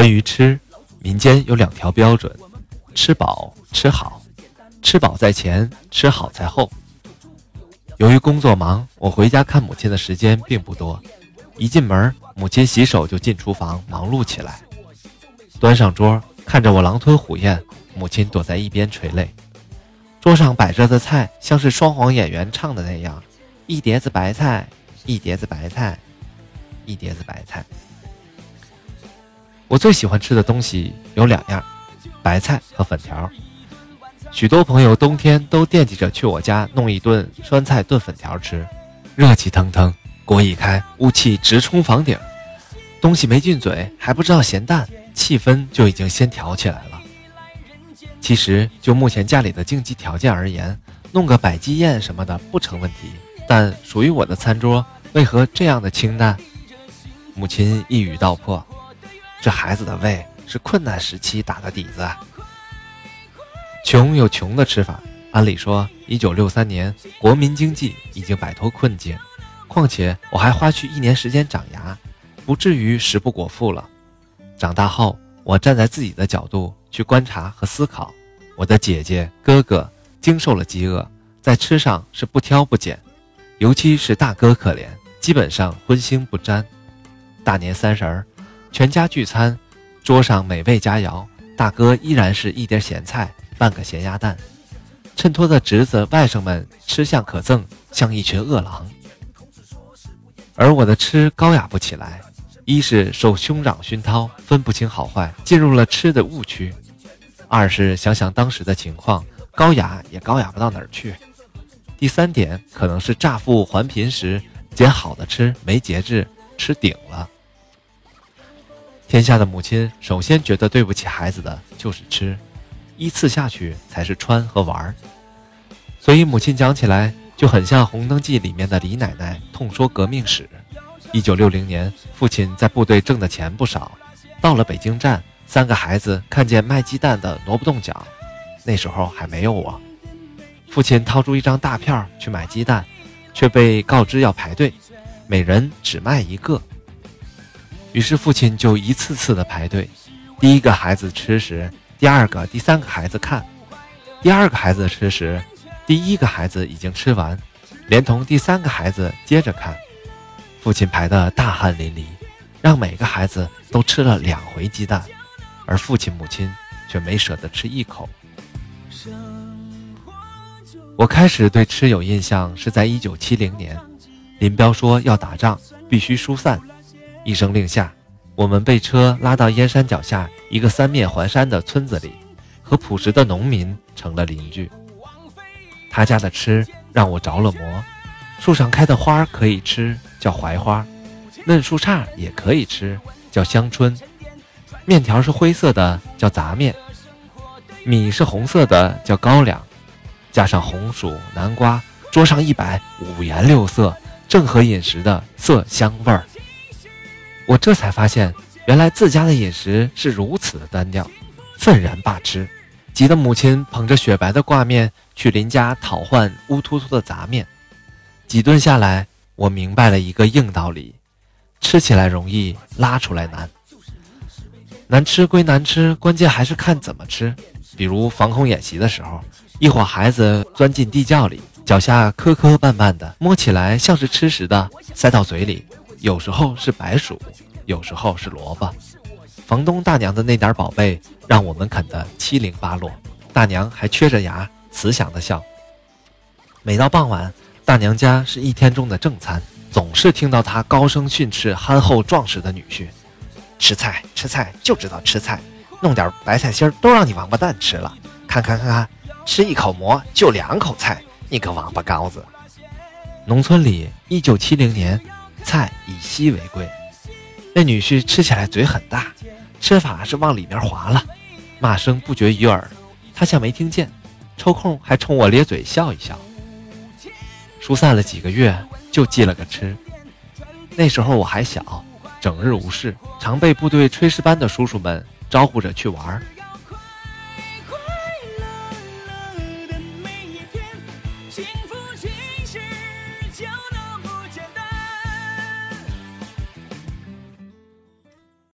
关于吃，民间有两条标准：吃饱吃好，吃饱在前，吃好在后。由于工作忙，我回家看母亲的时间并不多。一进门，母亲洗手就进厨房忙碌起来，端上桌，看着我狼吞虎咽，母亲躲在一边垂泪。桌上摆着的菜像是双簧演员唱的那样，一碟子白菜，一碟子白菜，一碟子白菜。我最喜欢吃的东西有两样，白菜和粉条。许多朋友冬天都惦记着去我家弄一顿酸菜炖粉条吃，热气腾腾，锅一开，雾气直冲房顶，东西没进嘴还不知道咸淡，气氛就已经先挑起来了。其实就目前家里的经济条件而言，弄个百鸡宴什么的不成问题，但属于我的餐桌为何这样的清淡？母亲一语道破。这孩子的胃是困难时期打的底子。穷有穷的吃法，按理说，一九六三年国民经济已经摆脱困境，况且我还花去一年时间长牙，不至于食不果腹了。长大后，我站在自己的角度去观察和思考，我的姐姐哥哥经受了饥饿，在吃上是不挑不拣，尤其是大哥可怜，基本上荤腥不沾。大年三十儿。全家聚餐，桌上美味佳肴，大哥依然是一碟咸菜，半个咸鸭蛋，衬托的侄子外甥们吃相可憎，像一群饿狼。而我的吃高雅不起来，一是受兄长熏陶，分不清好坏，进入了吃的误区；二是想想当时的情况，高雅也高雅不到哪儿去；第三点可能是乍富还贫时捡好的吃，没节制，吃顶了。天下的母亲首先觉得对不起孩子的就是吃，依次下去才是穿和玩儿所以母亲讲起来就很像《红灯记》里面的李奶奶痛说革命史。一九六零年，父亲在部队挣的钱不少，到了北京站，三个孩子看见卖鸡蛋的挪不动脚，那时候还没有我。父亲掏出一张大票去买鸡蛋，却被告知要排队，每人只卖一个。于是父亲就一次次的排队，第一个孩子吃时，第二个、第三个孩子看；第二个孩子吃时，第一个孩子已经吃完，连同第三个孩子接着看。父亲排得大汗淋漓，让每个孩子都吃了两回鸡蛋，而父亲母亲却没舍得吃一口。我开始对吃有印象是在一九七零年，林彪说要打仗，必须疏散。一声令下，我们被车拉到燕山脚下一个三面环山的村子里，和朴实的农民成了邻居。他家的吃让我着了魔，树上开的花可以吃，叫槐花；嫩树杈也可以吃，叫香椿；面条是灰色的，叫杂面；米是红色的，叫高粱；加上红薯、南瓜，桌上一摆，五颜六色，正合饮食的色香味儿。我这才发现，原来自家的饮食是如此的单调，愤然罢吃，急得母亲捧着雪白的挂面去邻家讨换乌突突的杂面。几顿下来，我明白了一个硬道理：吃起来容易，拉出来难。难吃归难吃，关键还是看怎么吃。比如防空演习的时候，一伙孩子钻进地窖里，脚下磕磕绊绊的，摸起来像是吃食的，塞到嘴里。有时候是白薯，有时候是萝卜。房东大娘的那点宝贝，让我们啃得七零八落。大娘还缺着牙，慈祥的笑。每到傍晚，大娘家是一天中的正餐，总是听到她高声训斥憨厚壮实的女婿：“吃菜吃菜就知道吃菜，弄点白菜心儿都让你王八蛋吃了。看看看看，吃一口馍就两口菜，你个王八羔子！”农村里，一九七零年。菜以稀为贵，那女婿吃起来嘴很大，吃法是往里面划了，骂声不绝于耳。他像没听见，抽空还冲我咧嘴笑一笑。疏散了几个月，就记了个吃。那时候我还小，整日无事，常被部队炊事班的叔叔们招呼着去玩。